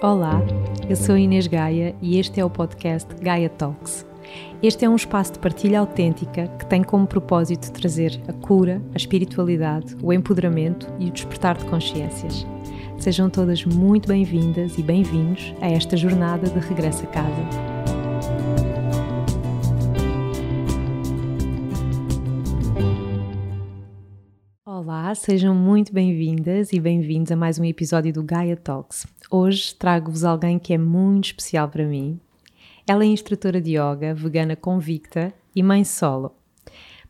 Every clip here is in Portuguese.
Olá, eu sou Inês Gaia e este é o podcast Gaia Talks. Este é um espaço de partilha autêntica que tem como propósito trazer a cura, a espiritualidade, o empoderamento e o despertar de consciências. Sejam todas muito bem-vindas e bem-vindos a esta jornada de regresso a casa. Olá, sejam muito bem-vindas e bem-vindos a mais um episódio do Gaia Talks. Hoje trago-vos alguém que é muito especial para mim. Ela é instrutora de yoga, vegana convicta e mãe solo.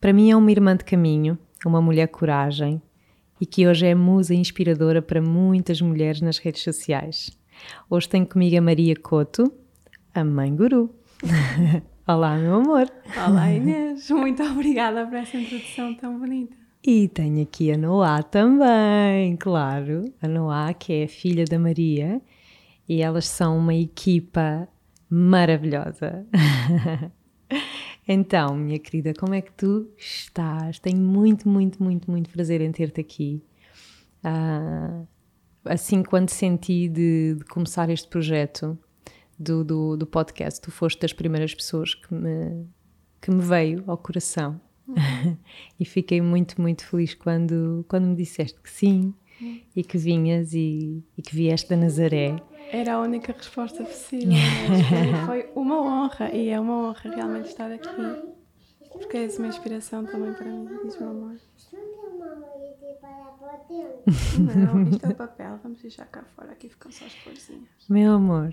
Para mim é uma irmã de caminho, uma mulher coragem e que hoje é musa inspiradora para muitas mulheres nas redes sociais. Hoje tenho comigo a Maria Coto, a mãe guru. Olá, meu amor. Olá, Inês. Muito obrigada por essa introdução tão bonita. E tenho aqui a Noá também, claro. A Noá, que é filha da Maria, e elas são uma equipa maravilhosa. então, minha querida, como é que tu estás? Tenho muito, muito, muito, muito prazer em ter-te aqui. Uh, assim, quando senti de, de, começar este projeto do, do, do podcast, tu foste das primeiras pessoas que me, que me veio ao coração e fiquei muito, muito feliz quando, quando me disseste que sim e que vinhas e, e que vieste da Nazaré. Era a única resposta possível. foi uma honra e é uma honra realmente estar aqui. Porque és uma inspiração também para mim, diz meu amor. Não, isto é papel, vamos deixar cá fora, aqui ficam só as florzinhas. Meu amor,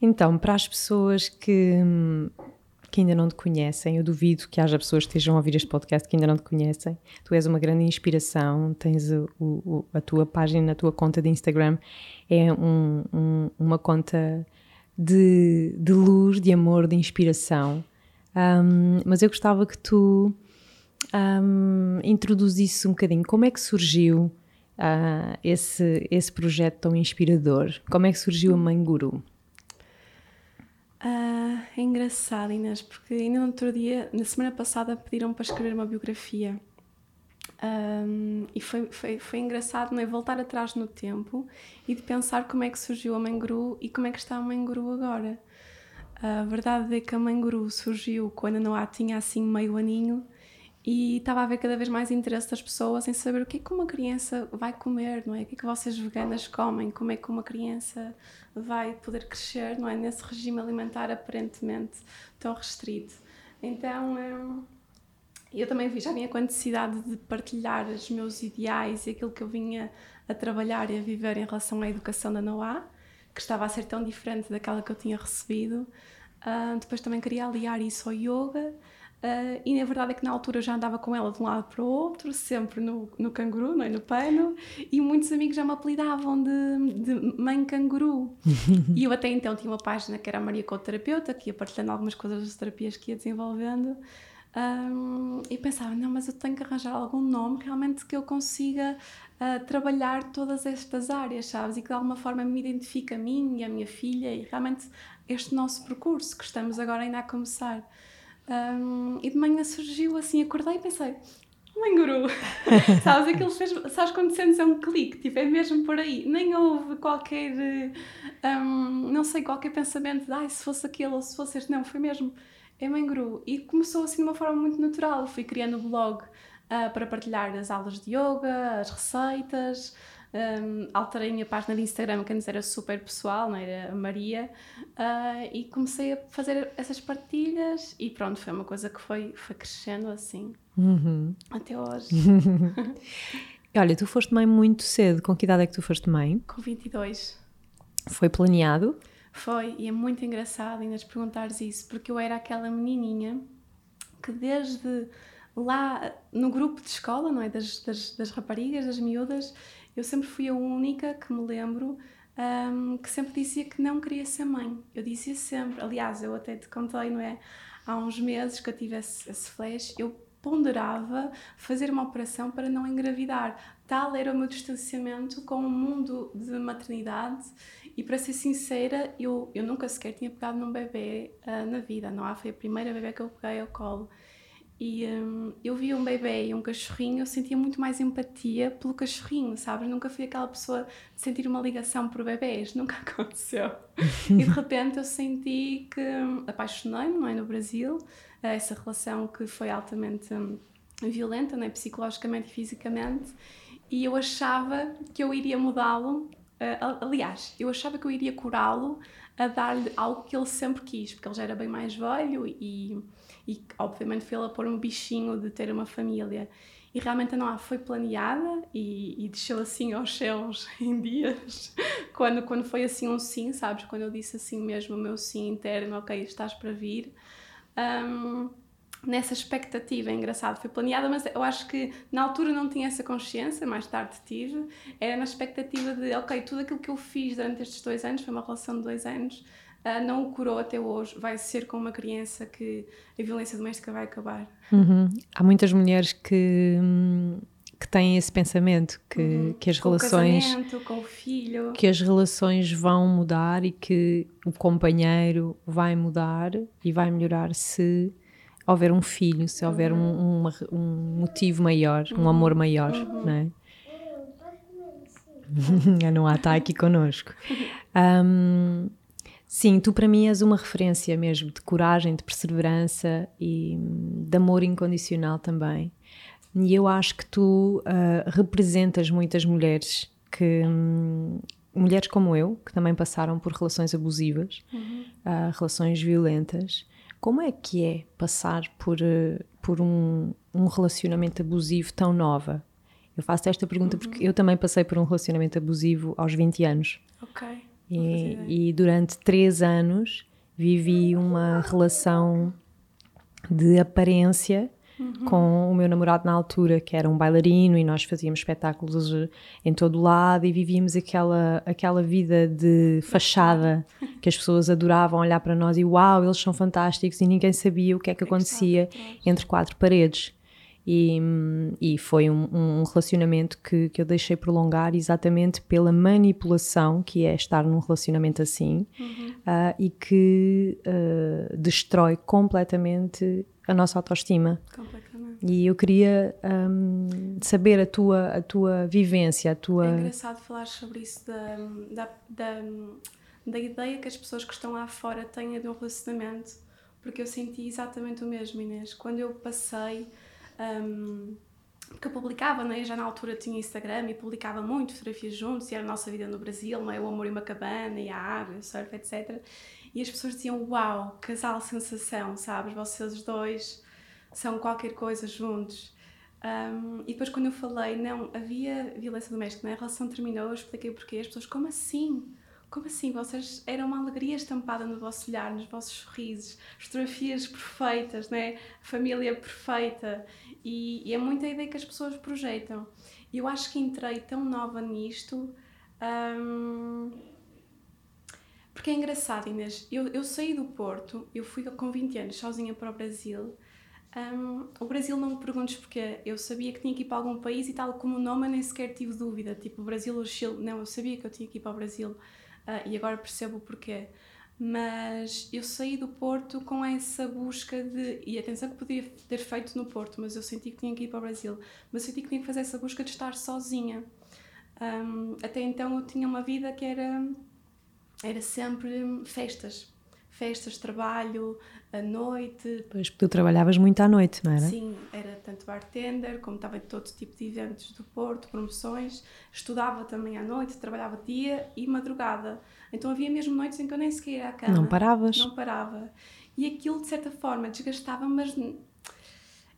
então, para as pessoas que que ainda não te conhecem, eu duvido que haja pessoas que estejam a ouvir este podcast que ainda não te conhecem. Tu és uma grande inspiração, tens o, o, a tua página, a tua conta de Instagram é um, um, uma conta de, de, luz, de amor, de inspiração. Um, mas eu gostava que tu introduzisse um bocadinho como é que surgiu uh, esse, esse projeto tão inspirador? Como é que surgiu a Mãe Guru? Uh, é engraçado, Inês, porque ainda no outro dia, na semana passada, pediram para escrever uma biografia. Um, e foi, foi, foi engraçado não é? voltar atrás no tempo e de pensar como é que surgiu a Mãe Guru e como é que está a Mãe Guru agora. A verdade é que a Mãe Guru surgiu quando a Noah tinha assim meio aninho e estava a haver cada vez mais interesse das pessoas em saber o que é que uma criança vai comer, não é? O que é que vocês veganas comem? Como é que uma criança vai poder crescer, não é? Nesse regime alimentar aparentemente tão restrito. Então, hum, eu também vi, já a necessidade de partilhar os meus ideais e aquilo que eu vinha a trabalhar e a viver em relação à educação da Noah, que estava a ser tão diferente daquela que eu tinha recebido. Uh, depois também queria aliar isso ao yoga Uh, e a verdade é que na altura já andava com ela de um lado para o outro, sempre no, no canguru, não é? no pano, e muitos amigos já me apelidavam de, de mãe canguru. e eu até então tinha uma página que era a Maria Terapeuta, que ia partilhando algumas coisas das terapias que ia desenvolvendo. Um, e pensava, não, mas eu tenho que arranjar algum nome realmente que eu consiga uh, trabalhar todas estas áreas, sabes? E que de alguma forma me identifique a mim e a minha filha e realmente este nosso percurso que estamos agora ainda a começar. Um, e de manhã surgiu assim, acordei e pensei, mãe guru, sabes, aquilo fez, sabes quando sentes é um clique, tipo, é mesmo por aí, nem houve qualquer, um, não sei, qualquer pensamento de, ai, se fosse aquilo ou se fosse este, não, foi mesmo, é mãe guru, e começou assim de uma forma muito natural, fui criando o blog uh, para partilhar as aulas de yoga, as receitas, um, alterei a minha página de Instagram, que antes era super pessoal, não era Maria, uh, e comecei a fazer essas partilhas e pronto, foi uma coisa que foi, foi crescendo assim uhum. até hoje. Olha, tu foste mãe muito cedo, com que idade é que tu foste mãe? Com 22. Foi planeado? Foi, e é muito engraçado ainda perguntares isso, porque eu era aquela menininha que desde lá no grupo de escola, não é? Das, das, das raparigas, das miúdas, eu sempre fui a única que me lembro um, que sempre dizia que não queria ser mãe. Eu dizia sempre, aliás, eu até te contei, não é? Há uns meses que eu tive esse, esse flash, eu ponderava fazer uma operação para não engravidar. Tal era o meu distanciamento com o mundo de maternidade e para ser sincera, eu, eu nunca sequer tinha pegado num bebê uh, na vida. Não foi a primeira bebê que eu peguei ao colo. E um, eu via um bebê e um cachorrinho, eu sentia muito mais empatia pelo cachorrinho, sabes? Nunca fui aquela pessoa de sentir uma ligação por bebês, nunca aconteceu. e de repente eu senti que hum, apaixonei-me, não é? No Brasil, essa relação que foi altamente um, violenta, não é? Psicologicamente e fisicamente, e eu achava que eu iria mudá-lo. Uh, aliás, eu achava que eu iria curá-lo a dar-lhe algo que ele sempre quis, porque ele já era bem mais velho e e obviamente fê-la pôr um bichinho de ter uma família. E realmente a Noah foi planeada e, e desceu assim aos céus em dias, quando, quando foi assim um sim, sabes? Quando eu disse assim mesmo o meu sim interno, ok, estás para vir. Um, nessa expectativa, é engraçado, foi planeada, mas eu acho que na altura não tinha essa consciência, mais tarde tive, era na expectativa de, ok, tudo aquilo que eu fiz durante estes dois anos, foi uma relação de dois anos, não o curou até hoje, vai ser com uma criança que a violência doméstica vai acabar. Uhum. Há muitas mulheres que. que têm esse pensamento que, uhum. que as com relações o com o filho que as relações vão mudar e que o companheiro vai mudar e vai melhorar se houver um filho, se houver uhum. um, um, um, motivo maior, um uhum. amor maior, uhum. não é? a Noah está aqui connosco. Um, Sim, tu para mim és uma referência mesmo de coragem, de perseverança e de amor incondicional também. E eu acho que tu uh, representas muitas mulheres que. Um, mulheres como eu, que também passaram por relações abusivas, uhum. uh, relações violentas. Como é que é passar por, uh, por um, um relacionamento abusivo tão nova? Eu faço esta pergunta uhum. porque eu também passei por um relacionamento abusivo aos 20 anos. Ok. E, e, durante três anos vivi uma relação de aparência uhum. com o meu namorado na altura, que era um bailarino, e nós fazíamos espetáculos em todo lado e vivíamos aquela, aquela vida de fachada que as pessoas adoravam olhar para nós e uau, eles são fantásticos e ninguém sabia o que é que acontecia entre quatro paredes. E, e foi um, um, relacionamento que, que eu deixei prolongar exatamente pela manipulação que é estar num relacionamento assim uhum. uh, e que uh, destrói completamente a nossa autoestima. Completamente. E eu queria um, saber a tua, a tua vivência, a tua... É engraçado falar sobre isso da, da, da, da ideia que as pessoas que estão lá fora têm de um relacionamento, porque eu senti exatamente o mesmo, Inês. Quando eu passei um, porque eu publicava, né? já na altura tinha Instagram e publicava muito fotografias juntos, e era a nossa vida no Brasil, não é? o amor em uma cabana, e a água, o surf, etc. E as pessoas diziam: Uau, casal sensação, sabes? Vocês dois são qualquer coisa juntos. Um, e depois, quando eu falei, não, havia violência doméstica, né? a relação terminou, eu expliquei porquê. As pessoas: Como assim? Como assim? Vocês eram uma alegria estampada no vosso olhar, nos vossos sorrisos, fotografias perfeitas, né? família perfeita. E, e, é muita ideia que as pessoas projetam. E eu acho que entrei tão nova nisto. Um, porque é engraçado, Inês. Eu, eu saí do Porto, eu fui com 20 anos sozinha para o Brasil. Um, o Brasil não me perguntes porque eu sabia que tinha que ir para algum país e tal como o nome nem sequer tive dúvida. Tipo, Brasil ou Chile. Não, eu sabia que eu tinha que ir para o Brasil uh, e agora percebo o porquê mas eu saí do Porto com essa busca de. E atenção que podia ter feito no Porto, mas eu senti que tinha que ir para o Brasil. Mas senti que tinha que fazer essa busca de estar sozinha. Um, até então eu tinha uma vida que era, era sempre festas. Festas, trabalho, à noite. Pois, porque tu trabalhavas muito à noite, não era? Sim, era tanto bartender, como estava em todo tipo de eventos do Porto, promoções. Estudava também à noite, trabalhava dia e madrugada. Então havia mesmo noites em que eu nem sequer ia à cama. Não paravas. Não parava. E aquilo, de certa forma, desgastava, mas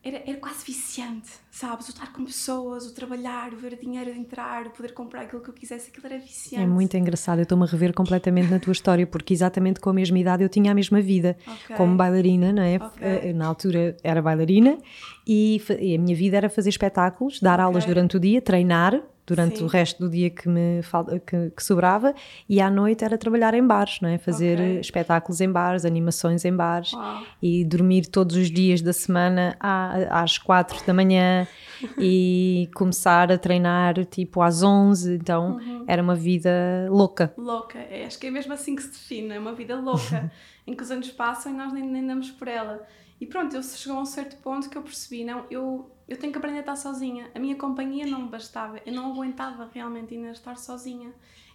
era, era quase viciante, sabes? O estar com pessoas, o trabalhar, o ver dinheiro entrar, o poder comprar aquilo que eu quisesse, aquilo era viciante. É muito engraçado, eu estou-me a rever completamente na tua história, porque exatamente com a mesma idade eu tinha a mesma vida, okay. como bailarina, não é? Okay. Eh, na altura era bailarina e, e, a minha vida era fazer espetáculos, dar okay. aulas durante o dia, treinar durante Sim. o resto do dia que me que, que, sobrava e à noite era trabalhar em bares, não é? Fazer okay. espetáculos em bares, animações em bares Uau. e dormir todos os dias da semana às quatro da manhã e começar a treinar tipo às onze, então uhum. era uma vida louca. Louca, é, acho que é mesmo assim que se define, é uma vida louca em que os anos passam e nós nem, nem damos por ela. E pronto, eu chegou a um certo ponto que eu percebi, não, eu, eu tenho que aprender a estar sozinha. A minha companhia não me bastava, eu não aguentava realmente ainda estar sozinha.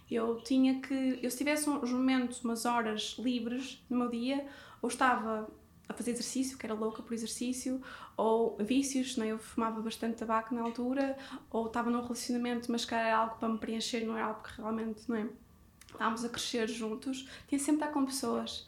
Eu tinha que, eu se tivesse uns momentos, umas horas livres no meu dia, ou estava a fazer exercício, que era louca por exercício, ou vícios, né? eu fumava bastante tabaco na altura, ou estava num relacionamento, mas que era algo para me preencher, não era algo que realmente, não é? Estávamos a crescer juntos, tinha sempre de estar com pessoas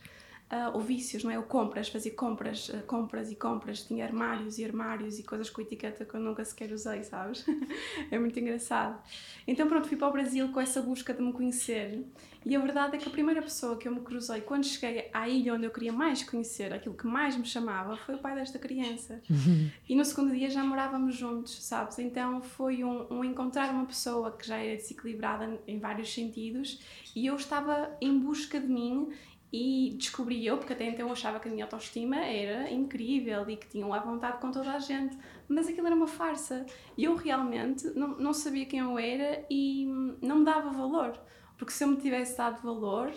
uh, ou vícios, não é? Ou compras, fazia compras, uh, compras e compras, tinha armários e armários e coisas com etiqueta que eu nunca sequer usei, sabes? é muito engraçado. Então, pronto, fui para o Brasil com essa busca de me conhecer e a verdade é que a primeira pessoa que eu me cruzei quando cheguei à ilha onde eu queria mais conhecer, aquilo que mais me chamava, foi o pai desta criança. E no segundo dia já morávamos juntos, sabes? Então foi um, um encontrar uma pessoa que já era desequilibrada em vários sentidos e eu estava em busca de mim e descobri eu, porque até então eu achava que a minha autoestima era incrível e que tinham à vontade com toda a gente, mas aquilo era uma farsa. E eu realmente não, não sabia quem eu era e não me dava valor, porque se eu me tivesse dado valor,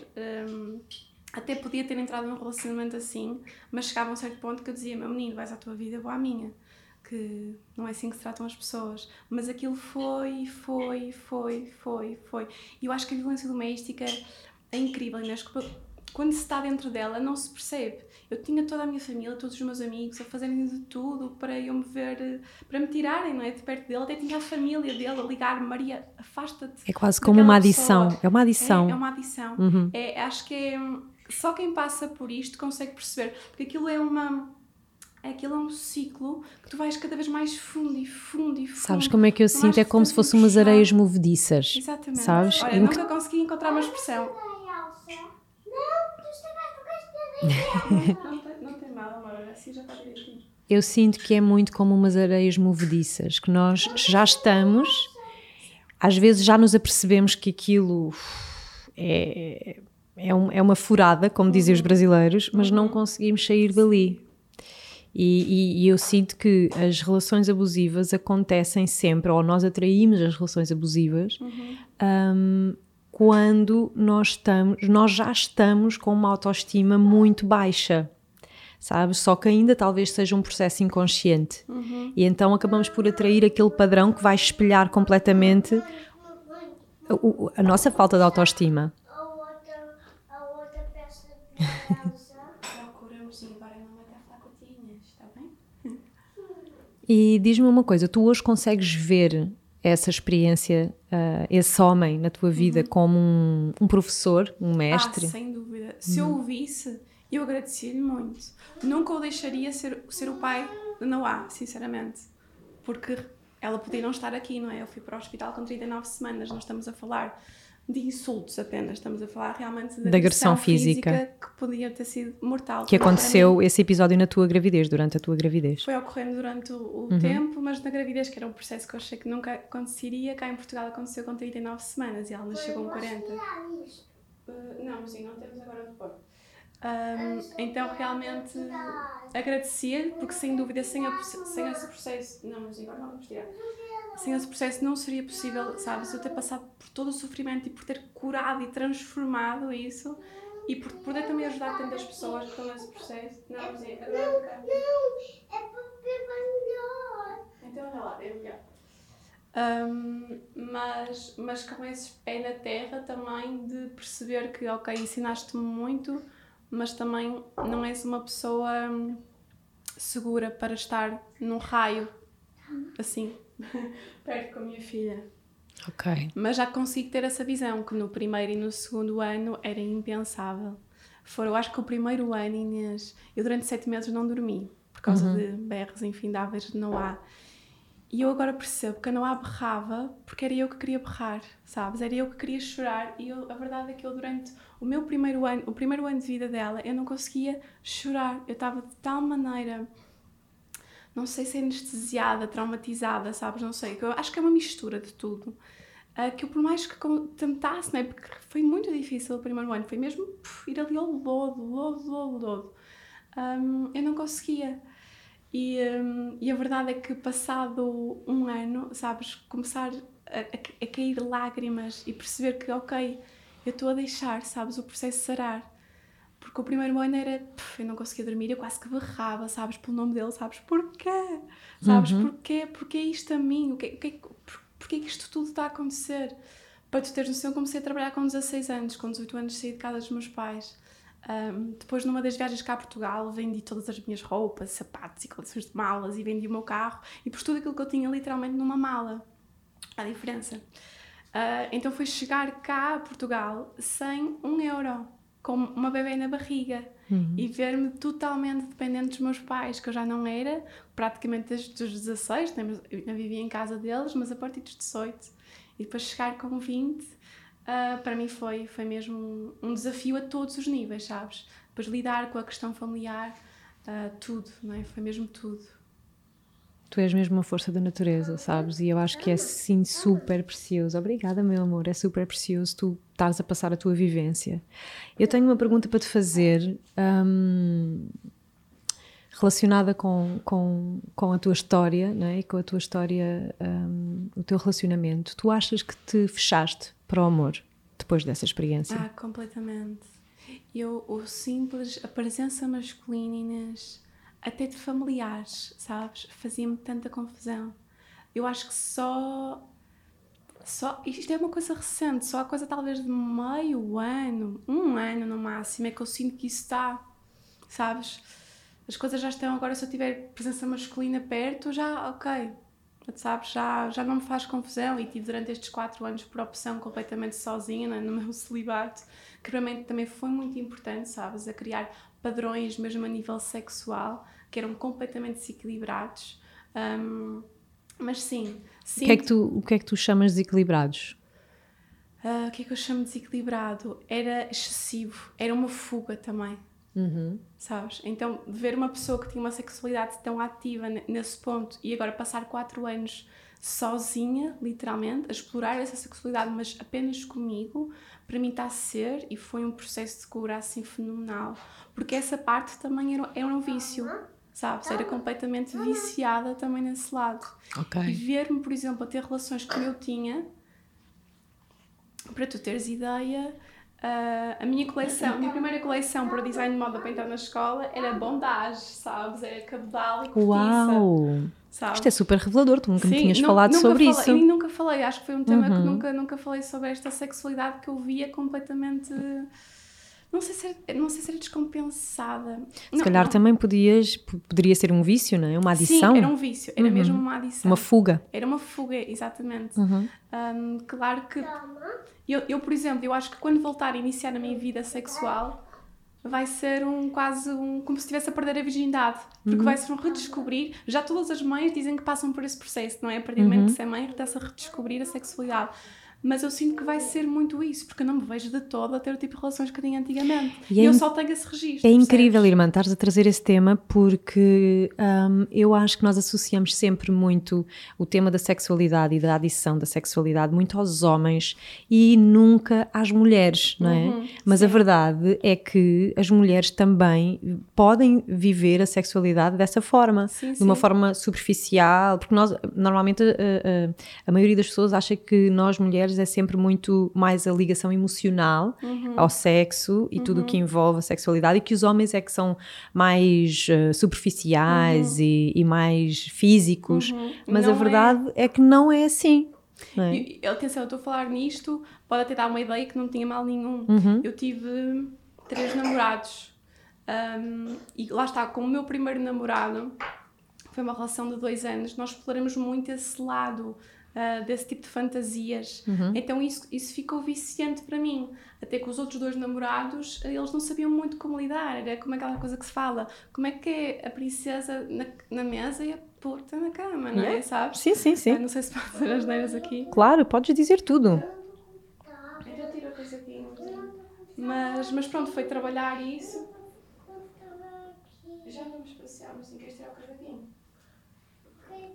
hum, até podia ter entrado num relacionamento assim, mas chegava a um certo ponto que eu dizia: Meu menino, vais à tua vida, vou à minha. Que não é assim que se tratam as pessoas. Mas aquilo foi, foi, foi, foi, foi. E eu acho que a violência doméstica é incrível, Inês, quando se está dentro dela, não se percebe. Eu tinha toda a minha família, todos os meus amigos a fazerem de tudo para eu me ver, para me tirarem, não é? De perto dele. Até tinha a família dele a ligar-me: Maria, afasta-te. É quase como uma adição. Pessoa. É uma adição. É, é uma adição. Uhum. É, acho que é, só quem passa por isto consegue perceber. Porque aquilo é uma. Aquilo é um ciclo que tu vais cada vez mais fundo e fundo e fundo. Sabes como é que eu sinto? É como se fossem umas areias movediças. Exatamente. Sabes? Olha, nunca consegui encontrar uma expressão não, tem, mal, amor, assim já está direitinho. Eu sinto que é muito como umas areias movediças, que nós já estamos, às vezes já nos apercebemos que aquilo é, é, um, é uma furada, como dizem os brasileiros, mas não conseguimos sair dali. E, e, e, eu sinto que as relações abusivas acontecem sempre, ou nós atraímos as relações abusivas, uhum. um, quando nós estamos, nós já estamos com uma autoestima muito baixa, sabes? Só que ainda talvez seja um processo inconsciente. Uhum. E então acabamos por atrair aquele padrão que vai espelhar completamente a, a, nossa falta de autoestima. E diz-me uma coisa, tu hoje consegues ver essa experiência, uh, esse homem na tua vida uhum. como um, um, professor, um mestre? Ah, sem dúvida. Se uhum. eu o visse, eu agradecia-lhe muito. Nunca o deixaria ser, ser o pai de Noah, sinceramente. Porque ela podia não estar aqui, não é? Eu fui para o hospital com 39 semanas, nós estamos a falar de insultos apenas, estamos a falar realmente de, agressão, física. física. que podia ter sido mortal. Que aconteceu esse episódio na tua gravidez, durante a tua gravidez? Foi ocorrendo durante o, uhum. tempo, mas na gravidez, que era um processo que eu achei que nunca aconteceria, cá em Portugal aconteceu com 39 semanas e ela nasceu com 40. Uh, não, sim, não temos agora de pôr. Um, então realmente agradecia porque sem dúvida sem, a, sem esse processo não mas agora não vamos tirar. Sem esse processo não seria possível sabes eu ter passado por todo o sofrimento e por ter curado e transformado isso e por poder também ajudar tantas pessoas estão nesse processo. Não mas é agora não é porque é melhor então olha lá é melhor. Um, mas, mas com esse pé na terra também de perceber que ok, ensinaste-me muito mas também não és uma pessoa hum, segura para estar num raio assim, perto com a minha filha. Ok. Mas já consigo ter essa visão, que no primeiro e no segundo ano era impensável. Foram, acho que o primeiro ano, Inês, eu durante sete meses não dormi, por causa uhum. de berros infindáveis de Noah. E eu agora percebo que a Noah berrava porque era eu que queria berrar, sabes? Era eu que queria chorar. E eu, a verdade é que eu, durante o meu primeiro ano, o primeiro ano de vida dela, eu não conseguia chorar. Eu estava de tal maneira, não sei se anestesiada, traumatizada, sabes? Não sei. Eu acho que é uma mistura de tudo. Uh, que eu, por mais que tentasse, não é? Porque foi muito difícil o primeiro ano, foi mesmo puf, ir ali ao lodo, lodo, lodo, lodo. Um, eu não conseguia. E, um, e a verdade é que passado um ano, sabes, começar a, a, a cair lágrimas e perceber que, ok, eu estou a deixar, sabes, o processo sarar. porque o primeiro ano era. Puf, eu não conseguia dormir, eu quase que berrava, sabes, pelo nome dele, sabes porquê? Sabes uhum. porquê? Porquê isto a mim? O que, o que, por, porquê que isto tudo está a acontecer? Para tu teres noção, comecei a trabalhar com 16 anos, com 18 anos saí de casa dos meus pais. Um, depois, numa das viagens cá a Portugal, vendi todas as minhas roupas, sapatos e coleções de malas e vendi o meu carro e pus tudo aquilo que eu tinha literalmente numa mala. A diferença. Uh, então foi chegar cá a Portugal sem um euro com uma bebê na barriga uhum. e ver-me totalmente dependente dos meus pais, que eu já não era, praticamente desde os 16, eu ainda vivia em casa deles, mas a partir dos 18. E depois chegar com 20, uh, ah, para mim foi, foi mesmo um, um, desafio a todos os níveis, sabes? Depois lidar com a questão familiar, uh, tudo, não é? Foi mesmo tudo tu és mesmo uma força da natureza, sabes? E eu acho que é sim super precioso. Obrigada, meu amor, é super precioso tu estares a passar a tua vivência. Eu tenho uma pergunta para te fazer um, relacionada com, com, com a tua história, não é? com a tua história, um, o teu relacionamento. Tu achas que te fechaste para o amor depois dessa experiência? Ah, completamente. Eu, o simples, a presença masculina, Inês, até de familiares, sabes? Fazia-me tanta confusão. Eu acho que só. Só, isto é uma coisa recente, só a coisa talvez de meio ano, um ano no máximo, é que eu sinto que isso está, sabes? As coisas já estão, agora se eu tiver presença masculina perto, já, ok, sabes? Já, já não me faz confusão e tive durante estes quatro anos por opção completamente sozinha, né, no meu celibato, que realmente também foi muito importante, sabes? A criar padrões, mesmo a nível sexual, que eram completamente desequilibrados. Um, mas sim. O que, é que tu, o que é que tu chamas de desequilibrados? Uh, o que é que eu chamo de desequilibrado? Era excessivo, era uma fuga também. Uhum. Sabes? Então, ver uma pessoa que tinha uma sexualidade tão ativa nesse ponto e agora passar quatro anos sozinha, literalmente, a explorar essa sexualidade, mas apenas comigo, para mim está a ser e foi um processo de cura assim fenomenal, porque essa parte também era, era um vício, sabes? Era completamente viciada também nesse lado. Okay. E ver-me, por exemplo, a ter relações que eu tinha, para tu teres ideia, Uh, a minha coleção, a minha primeira coleção para design de moda para entrar na escola era bondage, sabes? Era cabedal e cortiça. Uau! Sabe? Isto é super revelador, tu nunca Sim, me tinhas falado sobre falei, isso. E nunca falei, acho que foi um tema uhum. que nunca, nunca falei sobre esta sexualidade que eu via completamente. Não sei se era, não sei se era descompensada. Se não, calhar não. também podias, poderia ser um vício, não é? Uma adição. Sim, era um vício, era uhum. mesmo uma adição. Uma fuga. Era uma fuga, exatamente. Uhum. Um, claro que. Eu, eu, por exemplo, eu acho que quando voltar a iniciar a minha vida sexual vai ser um quase um como se estivesse a perder a virgindade porque uhum. vai ser um redescobrir já todas as mães dizem que passam por esse processo não é a partir do momento uhum. que se é mãe está-se a redescobrir a sexualidade mas eu sinto que vai ser muito isso, porque eu não me vejo de todo a ter o tipo de relações que tinha antigamente. E, é eu só tenho esse registro. É incrível, irmã, estares a trazer esse tema, porque um, eu acho que nós associamos sempre muito o tema da sexualidade e da adição da sexualidade muito aos homens e nunca às mulheres, não é? Uhum, mas sim. a verdade é que as mulheres também podem viver a sexualidade dessa forma, sim, de uma sim. forma superficial, porque nós, normalmente, a, a, a maioria das pessoas acha que nós mulheres mulheres é sempre muito mais a ligação emocional uhum. ao sexo e uhum. tudo o que envolve a sexualidade e que os homens é que são mais uh, superficiais uhum. e, e, mais físicos, uhum. mas não a verdade é... é... que não é assim. Não é? Atenção, eu estou a falar nisto, pode até dar uma ideia que não tinha mal nenhum. Uhum. Eu tive três namorados um, e lá está, com o meu primeiro namorado, foi uma relação de dois anos, nós exploramos muito esse lado uh, desse tipo de fantasias. Uhum. Então isso, isso ficou viciante para mim. Até que os outros dois namorados, eles não sabiam muito como lidar. Era como aquela coisa que se fala: como é que é a princesa na, na mesa e a puta na cama, não é? Sabes? Sim, sim, sim. Uh, não sei se pode dizer as neiras aqui. Claro, podes dizer tudo. Tira a coisa aqui. Mas, mas pronto, foi trabalhar isso. Já vamos passear, mas sim, queres tirar o cavaquinho?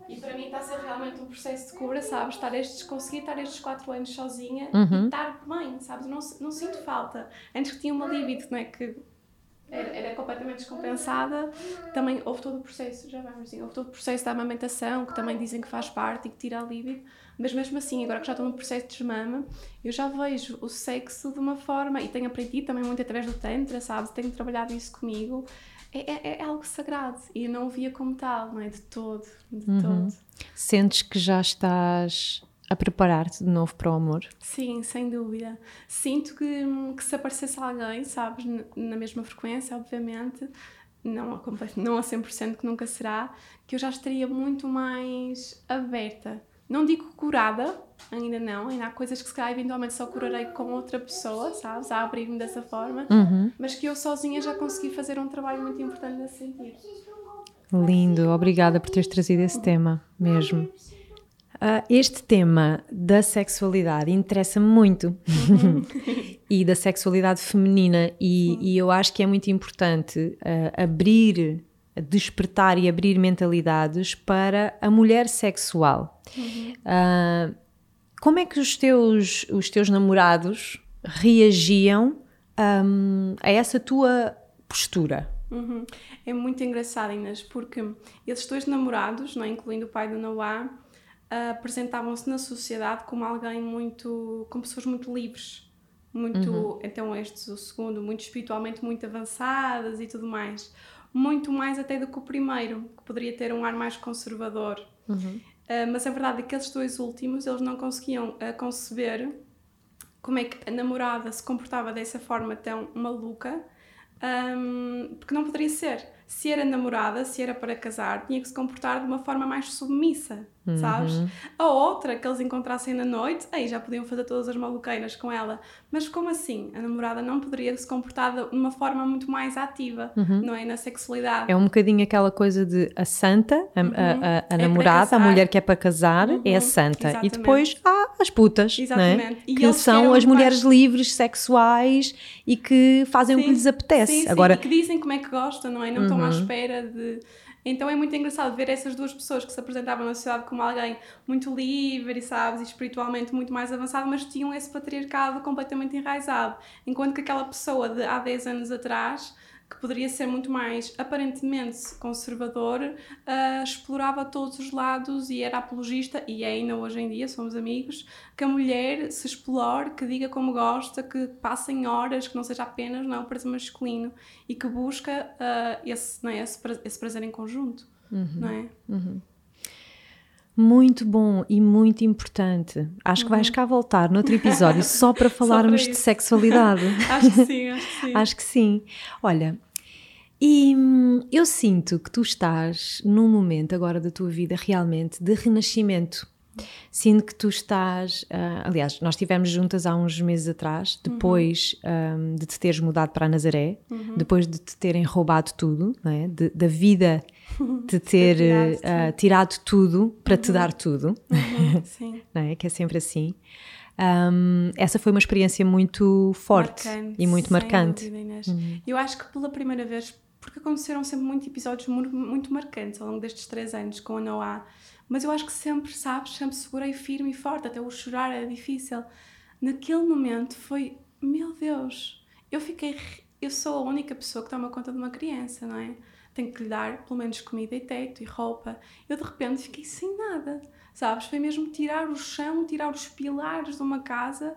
E para mim está a ser realmente um processo de cura, sabes? Estar estes, conseguir estar estes 4 anos sozinha uhum. e estar bem, sabes? Não, não sinto falta. Antes que tinha uma libido, não é? Que era, era, completamente descompensada. Também houve todo o processo, já vamos dizer, houve todo o processo da amamentação, que também dizem que faz parte e que tira a libido. Mas mesmo assim, agora que já estou no processo de desmama, eu já vejo o sexo de uma forma, e tenho aprendido também muito através do Tantra, sabes? Tenho trabalhado isso comigo. É, é, é algo sagrado e eu não o via como tal, não é? De todo, de uhum. todo. Sentes que já estás a preparar-te de novo para o amor? Sim, sem dúvida. Sinto que, que se aparecesse alguém, sabes, na mesma frequência, obviamente, não a, não a 100% que nunca será, que eu já estaria muito mais aberta. Não digo curada, ainda não, ainda há coisas que se calhar eventualmente só curarei com outra pessoa, sabes, a abrir-me dessa forma, uhum. mas que eu sozinha já consegui fazer um trabalho muito importante nesse sentido. Lindo, obrigada por teres trazido esse tema mesmo. Uh, este tema da sexualidade interessa-me muito uhum. e da sexualidade feminina, e, e, eu acho que é muito importante uh, abrir, despertar e abrir mentalidades para a mulher sexual. Uhum. Uh, como é que os teus, os teus namorados reagiam um, a essa tua postura? Uhum. É muito engraçado, Inês, porque esses dois namorados, não é, incluindo o pai do Noah, uh, apresentavam-se na sociedade como alguém muito. como pessoas muito livres. Muito. Uhum. Então, este, o segundo, muito espiritualmente muito avançadas e tudo mais. Muito mais até do que o primeiro, que poderia ter um ar mais conservador. Uhum. Uh, mas a verdade é que aqueles dois últimos, eles não conseguiam uh, conceber como é que a namorada se comportava dessa forma tão maluca, um, porque não poderia ser se era namorada, se era para casar, tinha que se comportar de uma forma mais submissa, uhum. sabes? A outra que eles encontrassem na noite, aí já podiam fazer todas as maluqueiras com ela. Mas como assim? A namorada não poderia se comportar de uma forma muito mais ativa, uhum. não é? Na sexualidade. É um bocadinho aquela coisa de a santa, a, uhum. a, a, a é namorada, a mulher que é para casar, é a uhum. santa. Exatamente. E depois há as putas, né? que são as mulheres mais... livres, sexuais e que fazem sim, o que lhes apetece. Sim, sim. Agora... E que dizem como é que gostam, não é? Não estão à uhum. espera de. Então é muito engraçado ver essas duas pessoas que se apresentavam na sociedade como alguém muito livre, sabes, e espiritualmente muito mais avançado, mas tinham esse patriarcado completamente enraizado. Enquanto que aquela pessoa de há 10 anos atrás que poderia ser muito mais aparentemente conservador, uh, explorava todos os lados e era apologista, e é ainda hoje em dia, somos amigos, que a mulher se explore, que diga como gosta, que passem horas, que não seja apenas não, prazer masculino e que busca uh, esse, não é, esse, esse prazer em conjunto. Uhum. Não é? Uhum. Muito bom e muito importante. Acho uhum. que vais uhum. cá voltar noutro episódio só para falarmos só para de sexualidade. acho que sim, acho que sim. acho que sim. Olha, e hum, eu sinto que tu estás num momento agora da tua vida realmente de renascimento. Sinto que tu estás. Uh, aliás, nós estivemos juntas há uns meses atrás, uhum. depois uhum. um, de te teres mudado para Nazaré, uhum. depois de te terem roubado tudo, não é? de, da vida de ter uh, tirado tudo para uhum. te dar tudo, uhum, sim. não é? que é sempre assim. Um, essa foi uma experiência muito forte marcante, e muito marcante. Dúvida, uhum. Eu acho que pela primeira vez, porque aconteceram sempre muitos episódios muito, muito marcantes ao longo destes três anos com a Noah, mas eu acho que sempre, sabes, sempre segurei firme e forte, até o chorar era difícil. Naquele momento foi, meu Deus, eu fiquei, eu sou a única pessoa que toma conta de uma criança, não é? tenho que lhe dar pelo menos comida e teto e roupa. Eu de repente fiquei sem nada, sabes? Foi mesmo tirar o chão, tirar os pilares de uma casa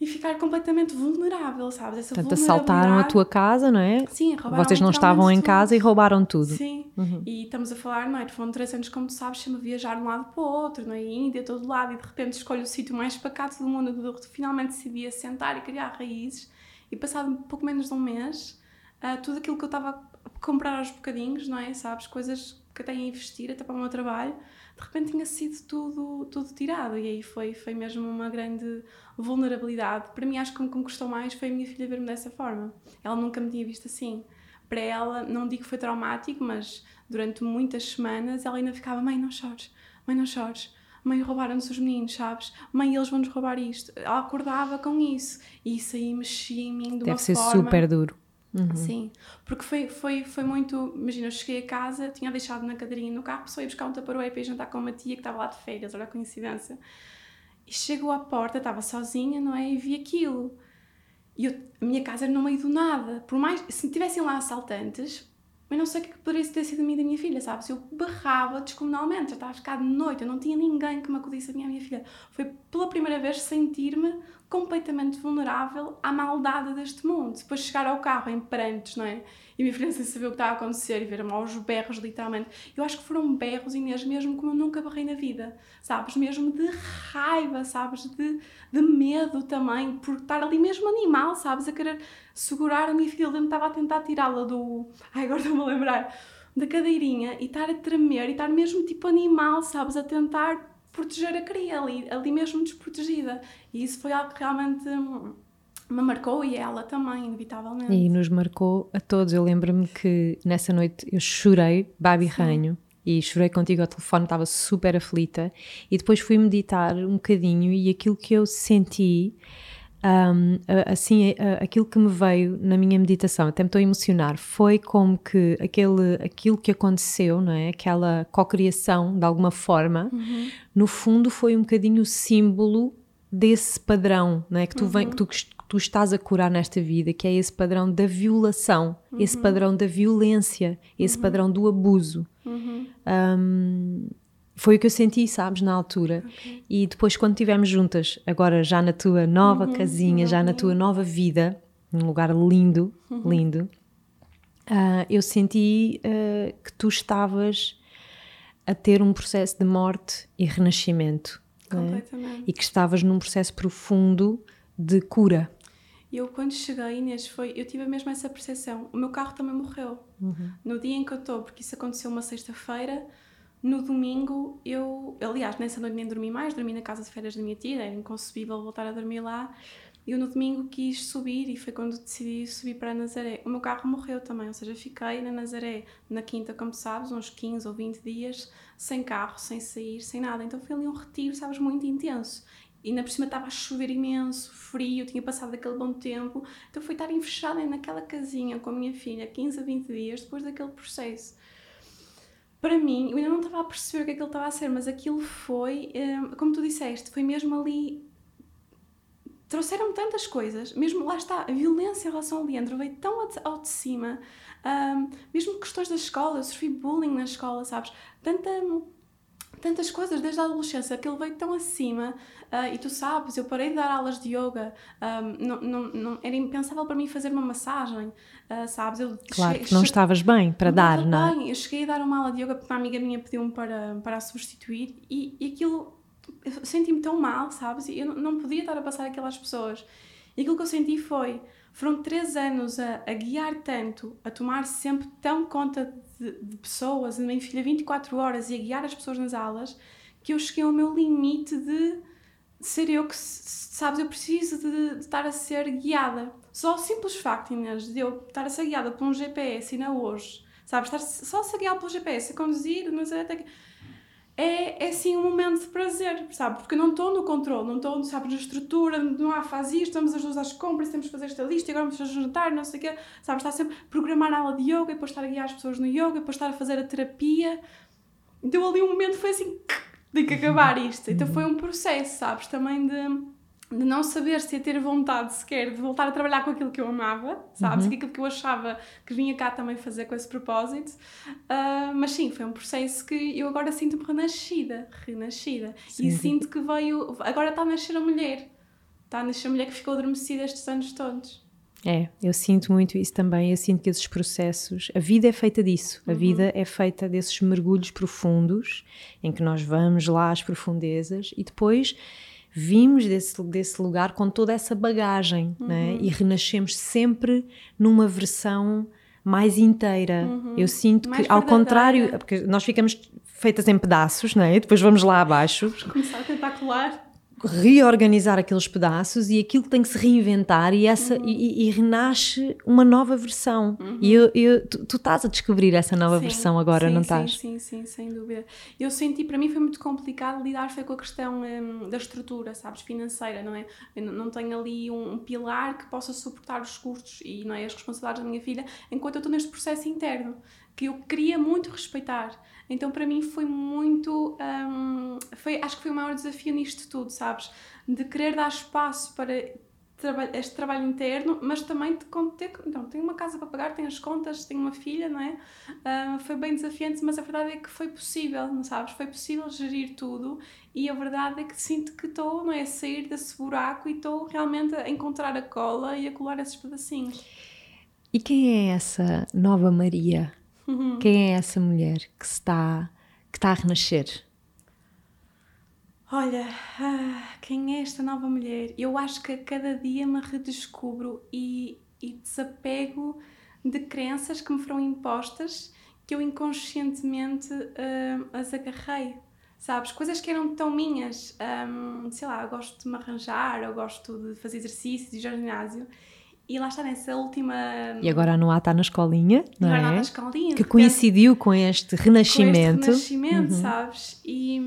e ficar completamente vulnerável, sabes? Essa Portanto, assaltaram a tua casa, não é? Sim, roubaram Vocês não estavam em casa e roubaram tudo. Sim, uhum. e estamos a falar, não é? Foram três anos, como tu sabes, sempre a viajar de um lado para o outro, não é? Índia, todo lado, e de repente escolho o sítio mais pacato do mundo, onde finalmente decidi assentar e criar raízes. E passado um pouco menos de um mês, uh, tudo aquilo que eu estava comprar aos bocadinhos, não é? Sabes? Coisas que eu tenho a investir até para o meu trabalho, de repente tinha sido tudo, tudo tirado. E aí foi, foi mesmo uma grande vulnerabilidade. Para mim, acho que o que me custou mais foi a minha filha ver-me dessa forma. Ela nunca me tinha visto assim. Para ela, não digo que foi traumático, mas durante muitas semanas ela ainda ficava: Mãe, não chores, mãe, não chores. Mãe, roubaram-nos os meninos, sabes? Mãe, eles vão-nos roubar isto. Ela acordava com isso. E isso aí mexia em mim de Deve uma ser forma... super duro. Uhum. Sim, porque foi, foi, foi muito. Imagina, eu cheguei a casa, tinha deixado na cadeirinha no carro, só ia buscar um taparoé para ir jantar com uma tia que estava lá de férias, olha a coincidência. E chegou à porta, estava sozinha, não é? E vi aquilo. E eu, a minha casa era no meio do nada. Por mais, se tivessem lá assaltantes, eu não sei o que poderia ter sido de mim e da minha filha, sabes? Eu berrava descomunalmente, já estava a ficar de noite, eu não tinha ninguém que me acudisse a minha, a minha filha. Foi pela primeira vez sentir-me completamente vulnerável à maldade deste mundo. Depois chegar ao carro em prantos, não é? E minha filha sem saber o que estava a acontecer e ver-me aos berros, literalmente. Eu acho que foram berros, Inês, mesmo como eu nunca barrei na vida, sabes? Mesmo de raiva, sabes? De, de medo também, por estar ali mesmo animal, sabes? A querer segurar a minha filha. Eu estava a tentar tirá-la do. Ai, agora estou-me a lembrar. Da cadeirinha e estar a tremer e estar mesmo tipo animal, sabes? A tentar proteger a cria ali, ali mesmo desprotegida. E isso foi algo que realmente me marcou e ela também, inevitavelmente. E nos marcou a todos. Eu lembro-me que nessa noite eu chorei, babi ranho, e chorei contigo ao telefone, estava super aflita. E depois fui meditar um bocadinho e aquilo que eu senti. Um, assim, aquilo que me veio na minha meditação, até me estou a emocionar, foi como que aquele, aquilo que aconteceu, não é? aquela cocriação de alguma forma, uhum. no fundo foi um bocadinho o símbolo desse padrão não é? que, tu uhum. vem, que, tu, que tu estás a curar nesta vida, que é esse padrão da violação, uhum. esse padrão da violência, esse uhum. padrão do abuso. Um, uhum. Foi o que eu senti, sabes, na altura. Okay. E depois, quando estivemos juntas, agora já na tua nova uhum. casinha, já na tua nova vida, num lugar lindo, uhum. lindo, uh, eu senti uh, que tu estavas a ter um processo de morte e renascimento. Né? E que estavas num processo profundo de cura. Eu, quando cheguei, Inês, foi, eu tive mesmo essa percepção. O meu carro também morreu. Uhum. No dia em que eu estou, porque isso aconteceu uma sexta-feira, no domingo eu, aliás, nessa noite nem dormi mais, dormi na casa de férias da minha tia, era inconcebível voltar a dormir lá. Eu no domingo quis subir e foi quando decidi subir para Nazaré. O meu carro morreu também, ou seja, fiquei na Nazaré na quinta, como sabes, uns 15 ou 20 dias, sem carro, sem sair, sem nada. Então foi ali um retiro, sabes, muito intenso. E ainda por cima estava a chover imenso, frio, tinha passado aquele bom tempo. Então foi estar fechada naquela casinha com a minha filha 15 a 20 dias depois daquele processo. Para mim, eu ainda não estava a perceber o que aquilo estava a ser, mas aquilo foi, hum, como tu disseste, foi mesmo ali. Trouxeram-me tantas coisas, mesmo lá está, a violência em relação ao Leandro veio tão ao de cima, um, mesmo questões da escola, eu sofri bullying na escola, sabes? Tanta tantas coisas desde a adolescência, aquilo veio tão acima uh, e tu sabes, eu parei de dar aulas de yoga, um, não, não, não, era impensável para mim fazer uma massagem, uh, sabes? Eu claro cheguei, que não estavas bem para dar, não é? Bem. Eu cheguei a dar uma aula de yoga porque uma amiga minha pediu-me para, para a substituir e, e aquilo, senti-me tão mal, sabes? E eu não podia estar a passar aquilo às pessoas. E aquilo que eu senti foi, foram três anos a, a guiar tanto, a tomar sempre tão conta de, de pessoas, a minha filha 24 horas e a guiar as pessoas nas aulas, que eu cheguei ao meu limite de ser eu que, sabes, eu preciso de, de estar a ser guiada. Só o simples facto, Inês, de eu estar a ser guiada por um GPS ainda hoje, sabes, estar só a ser guiada pelo GPS, a conduzir, mas até é, é sim um momento de prazer, sabe? Porque não estou no controle, não estou, sabes, na estrutura, não há, faz isto, estamos as duas às compras, temos que fazer esta lista, agora vamos jantar, não sei o quê, sabes? Está sempre a programar a aula de yoga, depois estar a guiar as pessoas no yoga, depois estar a fazer a terapia. Então ali um momento foi assim, de que acabar isto. Então foi um processo, sabes? Também de de não saber se ia ter vontade sequer de voltar a trabalhar com aquilo que eu amava, sabes? Uhum. Aquilo que eu achava que vinha cá também fazer com esse propósito. Uh, mas sim, foi um processo que eu agora sinto-me renascida, renascida. Sim, e sinto que veio. Agora está a nascer a mulher. Está a nascer a mulher que ficou adormecida estes anos todos. É, eu sinto muito isso também. Eu sinto que esses processos, a vida é feita disso. A uhum. vida é feita desses mergulhos profundos em que nós vamos lá às profundezas e depois vimos desse, desse lugar com toda essa bagagem né? uhum. né? e renascemos sempre numa versão mais inteira. Uhum. Eu sinto mais que, ao contrário, porque nós ficamos feitas em pedaços, né? e depois vamos lá abaixo. Começar a tentar colar reorganizar aqueles pedaços e aquilo tem que se reinventar e, essa, uhum. e, e, renasce uma nova versão. Uhum. E eu, eu tu, tu, estás a descobrir essa nova sim, versão agora, sim, não estás? Sim, sim, sim, sem dúvida. Eu senti, para mim foi muito complicado lidar foi com a questão um, da estrutura, sabes, financeira, não é? Eu não tenho ali um, um, pilar que possa suportar os custos e não é, as responsabilidades da minha filha, enquanto eu estou neste processo interno que eu queria muito respeitar. Então para mim foi muito, um, foi, acho que foi o maior desafio nisto tudo, sabes? De querer dar espaço para este trabalho interno, mas também de ter, então, tenho uma casa para pagar, tenho as contas, tenho uma filha, não é? Uh, foi bem desafiante, mas a verdade é que foi possível, não sabes? Foi possível gerir tudo e a verdade é que sinto que estou, não é? A sair desse buraco e estou realmente a encontrar a cola e a colar esses pedacinhos. E quem é essa nova Maria? Uhum. Quem é essa mulher que está, que está a renascer? Olha, ah, quem é esta nova mulher? Eu acho que a cada dia me redescubro e, e desapego de crenças que me foram impostas que eu inconscientemente uh, as agarrei, sabes? Coisas que eram tão minhas, um, sei lá, eu gosto de me arranjar, eu gosto de fazer exercícios e ir ao ginásio. E lá está nessa última. E agora a Noah está na escolinha, não agora é? Na escolinha. Que coincidiu com este renascimento. Com este renascimento, uhum. sabes? E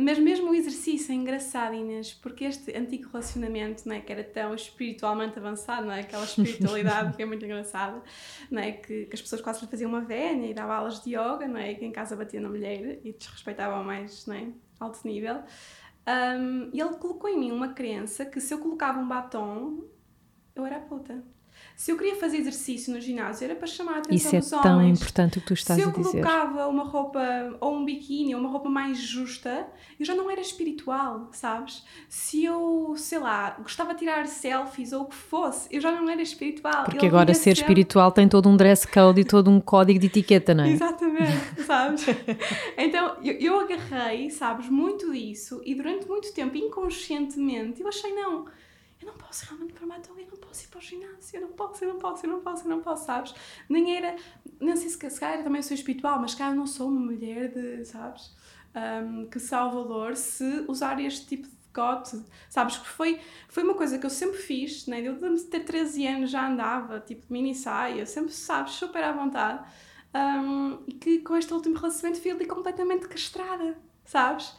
mas mesmo o exercício é engraçado, Inês, porque este antigo relacionamento, não é, que era tão espiritualmente avançado, não é, aquela espiritualidade que é muito engraçada, não é, que, que as pessoas quase lhe faziam uma vénia e davam aulas de yoga, não é, que em casa batia na mulher e desrespeitava ao mais, não é, alto nível. Um, ele colocou em mim uma crença que se eu colocava um batom, eu era puta. Se eu queria fazer exercício no ginásio era para chamar a atenção Isso é dos homens. tão importante o que tu estás a dizer. Se eu colocava uma roupa ou um biquíni ou uma roupa mais justa, eu já não era espiritual, sabes? Se eu, sei lá, gostava de tirar selfies ou o que fosse, eu já não era espiritual. Porque agora ser sempre... espiritual tem todo um dress code e todo um código de etiqueta, não é? Exatamente, sabes? então eu, eu agarrei, sabes, muito disso e durante muito tempo, inconscientemente, eu achei não eu não posso realmente para matar eu não posso ir para o ginásio, eu não posso, eu não posso, eu não posso, eu não posso, sabes? Nem era, não sei se, se calhar também sou espiritual, mas calhar não sou uma mulher de, sabes, um, que salva valor se usar este tipo de decote, sabes? Porque foi, foi uma coisa que eu sempre fiz, né? eu de ter 13 anos já andava, tipo, mini saia, sempre, sabes, super à vontade, um, e que com este último relacionamento fui ali completamente castrada, sabes?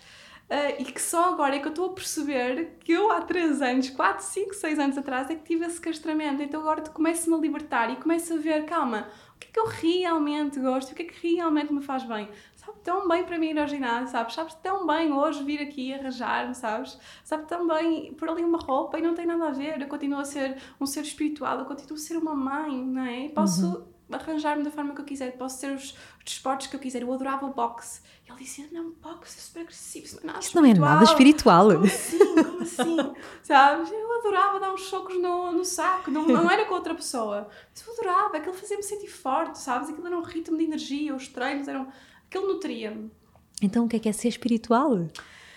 Uh, e que só agora é que eu estou a perceber que eu há 3 anos, 4, 5, 6 anos atrás é que tive esse castramento. Então agora começo-me a libertar e começo a ver, calma, o que é que eu realmente gosto, o que é que realmente me faz bem. Sabe tão bem para mim ir ao ginásio, sabes? Sabes tão bem hoje vir aqui arranjar-me, sabes? Sabe tão bem pôr ali uma roupa e não tem nada a ver. Eu continuo a ser um ser espiritual, eu continuo a ser uma mãe, não é? Posso. Uhum arranjar-me da forma que eu quiser, posso os, os desportos que eu quiser. Eu adorava o boxe. E ele dizia: Não, boxe é super agressivo, isso não é nada Isso não é nada espiritual. Como assim? Como assim? Sabes? Eu adorava dar uns socos no, no saco, não, não era com outra pessoa. Mas eu adorava, aquilo fazia-me sentir forte, sabes? Aquilo era um ritmo de energia, os treinos eram. aquilo nutria-me. Então o que é que é ser espiritual?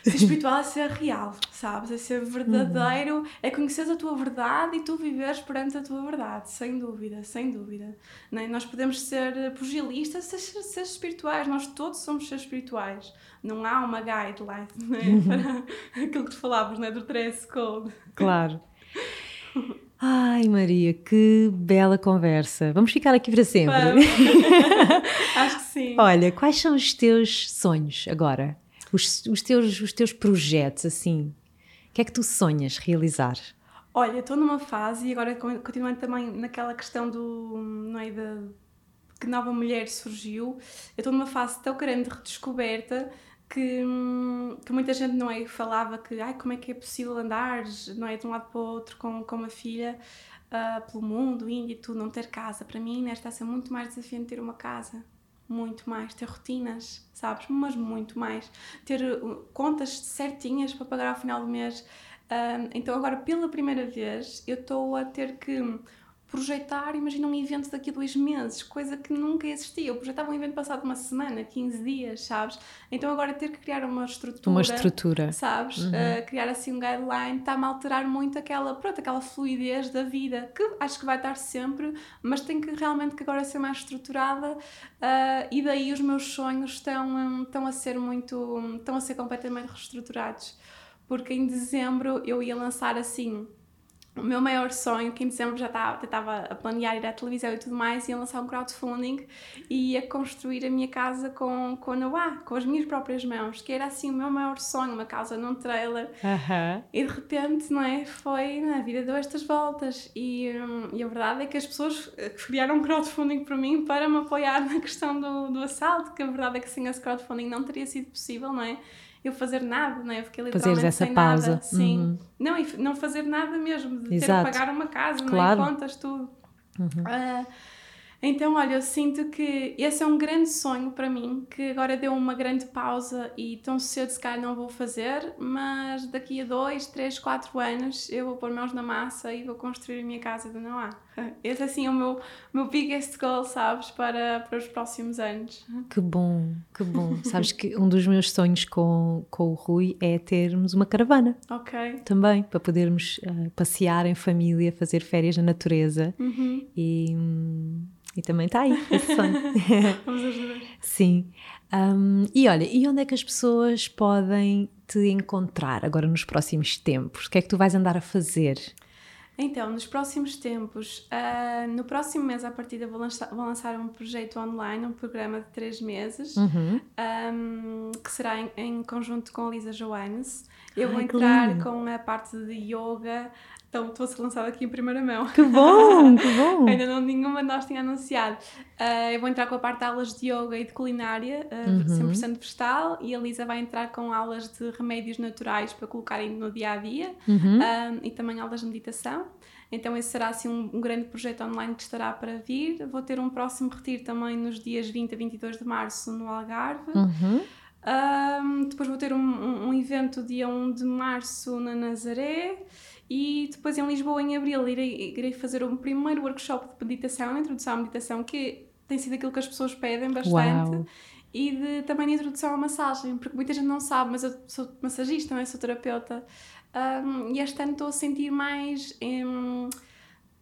Ser espiritual é ser real, sabes? É ser verdadeiro, uhum. é conhecer a tua verdade e tu viveres perante a tua verdade, sem dúvida, sem dúvida. Nem Nós podemos ser pugilistas, ser, ser espirituais, nós todos somos seres espirituais. Não há uma guideline né? uhum. para aquilo que tu falavas, né? do dress code. Claro. Ai, Maria, que bela conversa. Vamos ficar aqui para sempre. Acho que sim. Olha, quais são os teus sonhos agora? Os, os, teus, os teus projetos, assim, o que é que tu sonhas realizar? Olha, estou numa fase, e agora continuando também naquela questão do, não é, de que nova mulher surgiu, eu estou numa fase tão grande de redescoberta que, que muita gente não é falava que ai como é que é possível andar não é de um lado para o outro com, com uma filha uh, pelo mundo indo e tu não ter casa para mim nesta está a ser muito mais desafiante ter uma casa muito mais, ter rotinas, sabes? Mas muito mais. Ter uh, contas certinhas para pagar ao final do mês. então, agora, pela primeira vez, eu estou a ter que projetar, imagina um evento daqui a dois meses, coisa que nunca existia. Eu projetava um evento passado uma semana, 15 dias, sabes? Então agora ter que criar uma estrutura. Uma estrutura. Sabes? Uhum. Uh, criar assim um guideline está-me a alterar muito aquela, pronto, aquela fluidez da vida, que acho que vai estar sempre, mas tem que realmente que agora ser mais estruturada uh, e daí os meus sonhos estão, um, estão a ser muito, estão a ser completamente reestruturados. Porque em dezembro eu ia lançar assim o meu maior sonho, que em dezembro já estava, a planear ir à televisão e tudo mais, ia lançar um crowdfunding e ia construir a minha casa com, com a Noah, com as minhas próprias mãos, que era assim o meu maior sonho, uma casa num trailer. E de repente, não é? Foi, na vida deu estas voltas. E, hum, e a verdade é que as pessoas eh, criaram um crowdfunding para mim para me apoiar na questão do, do assalto, que a verdade é que sem esse crowdfunding não teria sido possível, não é? Eu fazer nada, não é? Eu fiquei Fazeres literalmente essa sem pausa. nada. Sim. Uhum. Não, e não fazer nada mesmo, de ter Exato. que pagar uma casa, Claro. não é? Contas, tudo. Uhum. Ah, então, olha, eu sinto que esse é um grande sonho para mim, que agora deu uma grande pausa e tão cedo se calhar não vou fazer, mas daqui a dois, três, quatro anos eu vou pôr mãos na massa e vou construir a minha casa de Noá. Esse assim é o meu, meu biggest goal, sabes, para, para os próximos anos. Que bom, que bom. Sabes que um dos meus sonhos com, com o Rui é termos uma caravana Ok. também, para podermos ah, passear em família, fazer férias na natureza Uhum. e, e também está aí esse sonho. Vamos ajudar. Sim. Hum, e olha, e onde é que as pessoas podem te encontrar agora nos próximos tempos? O que é que tu vais andar a fazer? Então, nos próximos tempos, ah, no próximo mês, à partida, vou lançar, vou lançar um projeto online, um programa de três meses, Uhum. um, que será em, em conjunto com a Lisa Joanes. Eu vou Ai, que entrar com a parte de yoga, então estou a ser lançada aqui em primeira mão. Que bom, que bom! Ainda não nenhuma de nós tinha anunciado. Ah, eu vou entrar com a parte de aulas de yoga e de culinária, ah, Uhum. 100% vegetal, e a Lisa vai entrar com aulas de remédios naturais para colocarem no dia a dia Uhum. um, e também aulas de meditação. Então esse será assim um, um grande projeto online que estará para vir. Vou ter um próximo retiro também nos dias 20 a 22 de março no Algarve. Uhum. Um, depois vou ter um, um, um evento dia 1 de março na Nazaré. E depois em Lisboa, em abril, irei, irei fazer um primeiro workshop de meditação, introdução à meditação, que tem sido aquilo que as pessoas pedem bastante Uau! e de, também de introdução à massagem, porque muita gente não sabe, mas eu sou massagista, não é? Sou terapeuta. Um, e este ano estou a sentir mais. em-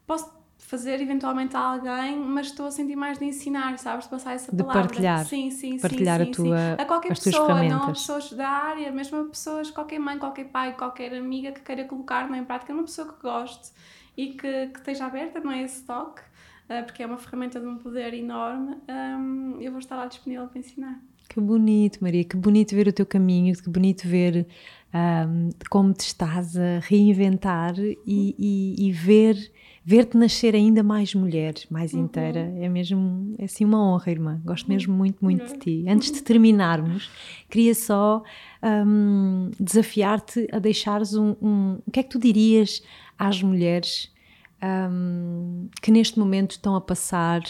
posso fazer eventualmente a alguém, mas estou a sentir mais de ensinar, sabes? De passar essa De palavra. partilhar. Sim, sim, Partilhar sim. a sim, tua- sim. A qualquer as tuas pessoa, não a pessoas da área, mesmo a pessoas, qualquer mãe, qualquer pai, qualquer amiga que queira colocar é, em prática, uma pessoa que goste e que, que esteja aberta, não é? Esse toque. ah, Porque é uma ferramenta de um poder enorme, hum, eu vou estar lá disponível para ensinar. Que bonito, Maria, que bonito ver o teu caminho, que bonito ver ahm, como te estás a reinventar e, e- e ver ver-te nascer ainda mais mulher, mais inteira. É mesmo, é assim uma honra, irmã. Gosto mesmo muito, muito de ti. Antes de terminarmos, queria só ahm, desafiar-te a deixares um, um. O que é que tu dirias às mulheres ahm, que neste momento estão a passar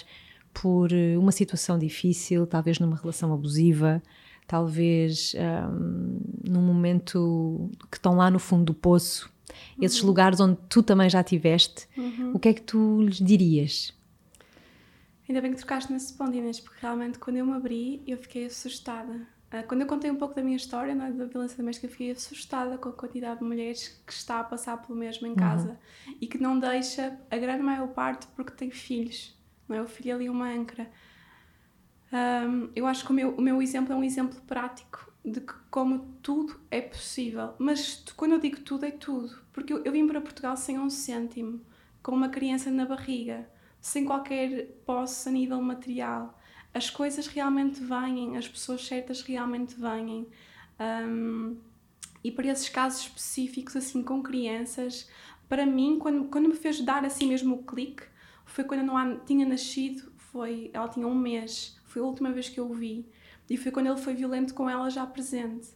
por eh, uma situação difícil, talvez numa relação abusiva, talvez ahm, num momento que estão lá no fundo do poço, esses lugares onde tu também já estiveste, o que é que tu lhes dirias? Ainda bem que trocaste nesse ponto, Inês, porque realmente quando eu me abri, eu fiquei assustada. Ah, Quando eu contei um pouco da minha história, é, da violência doméstica, eu fiquei assustada com a quantidade de mulheres que está a passar pelo mesmo em casa e que não deixa, a grande maior parte, porque tem filhos. Não é? O filho ali é uma âncora. Ahm, eu acho que o meu, o meu exemplo é um exemplo prático de que como tudo é possível. Mas quando eu digo tudo, é tudo. Porque eu, eu vim para Portugal sem um cêntimo, com uma criança na barriga, sem qualquer posse a nível material. As coisas realmente vêm, as pessoas certas realmente vêm. Ahm, e para esses casos específicos, assim, com crianças, para mim, quando, quando me fez dar assim mesmo o clique, foi quando Noah tinha nascido, foi, ela tinha um mês, foi a última vez que eu o vi, e foi quando ele foi violento com ela já presente.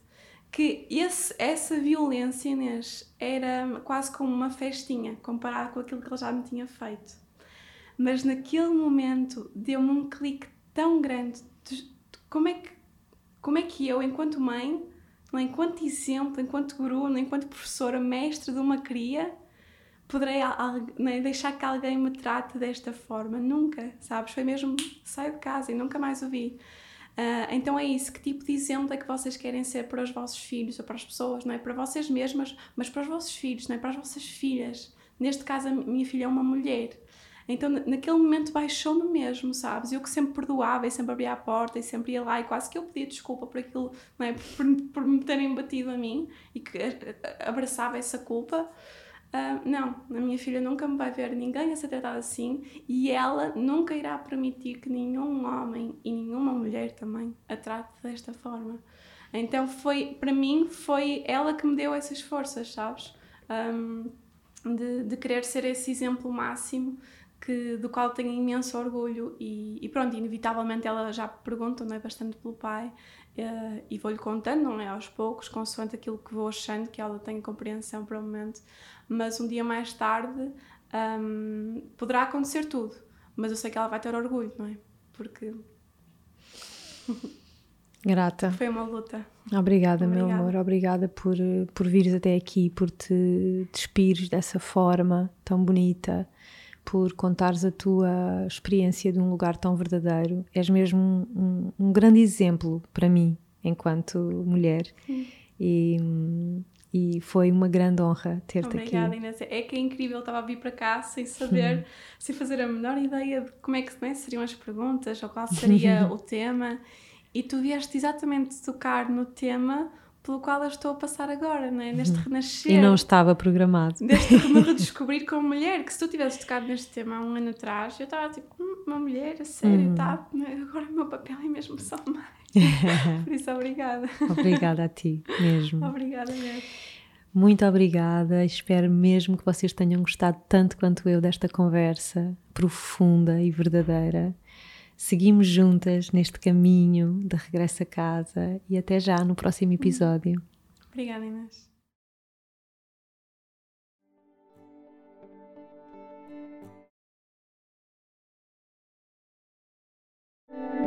Que esse, essa violência, Inês, era quase como uma festinha, comparado com aquilo que ele já me tinha feito. Mas naquele momento deu-me um clique tão grande de, de como, é que, como é que eu, enquanto mãe, enquanto exemplo, enquanto guru, enquanto professora, mestre de uma cria, poderei al- al- não é? deixar que alguém me trate desta forma. Nunca, sabes? Foi mesmo saio de casa e nunca mais o vi. Ah, então é isso, que tipo de exemplo é que vocês querem ser para os vossos filhos ou para as pessoas, não é? Para vocês mesmas, mas para os vossos filhos, não é? Para as vossas filhas. Neste caso, a minha filha é uma mulher. Então, na- naquele momento, baixou-me mesmo, sabes? Eu que sempre perdoava e sempre abria a porta e sempre ia lá e quase que eu pedia desculpa por aquilo, não é? Por, por me terem batido a mim e que abraçava essa culpa. Ah, não, a minha filha nunca me vai ver ninguém a ser tratada assim e ela nunca irá permitir que nenhum homem e nenhuma mulher também a trate desta forma. Então foi, para mim, foi ela que me deu essas forças, sabes? Ahm, de, de querer ser esse exemplo máximo que, do qual tenho imenso orgulho e, e, pronto, inevitavelmente ela já pergunta, não é, bastante pelo pai uh, e vou-lhe contando, não é, aos poucos, consoante aquilo que vou achando que ela tem compreensão para o momento, mas um dia mais tarde um, poderá acontecer tudo, mas eu sei que ela vai ter orgulho, não é, porque... Grata. Foi uma luta. Obrigada, Obrigada, meu amor. Obrigada por, por vires até aqui, por te despires dessa forma tão bonita, por contares a tua experiência de um lugar tão verdadeiro. És mesmo um, um, um grande exemplo para mim, enquanto mulher. E, e foi uma grande honra ter-te aqui. Obrigada, Inês. É que é incrível, estava a vir para cá sem saber, sem fazer a menor ideia de como é que né, seriam as perguntas ou qual seria o tema. E tu vieste exatamente tocar no tema pelo qual eu estou a passar agora, não é? neste uhum. renascer. E não estava programado. Deste me redescobrir como mulher, que se tu tivesse tocado neste tema há um ano atrás, eu estava tipo, hum, uma mulher, a sério, uhum. tá, agora o meu papel é mesmo só mãe. Por isso, obrigada. Obrigada a ti, mesmo. obrigada mesmo. Muito obrigada, espero mesmo que vocês tenham gostado tanto quanto eu desta conversa profunda e verdadeira. Seguimos juntas neste caminho de regresso a casa e até já no próximo episódio. Obrigada, Inês. thank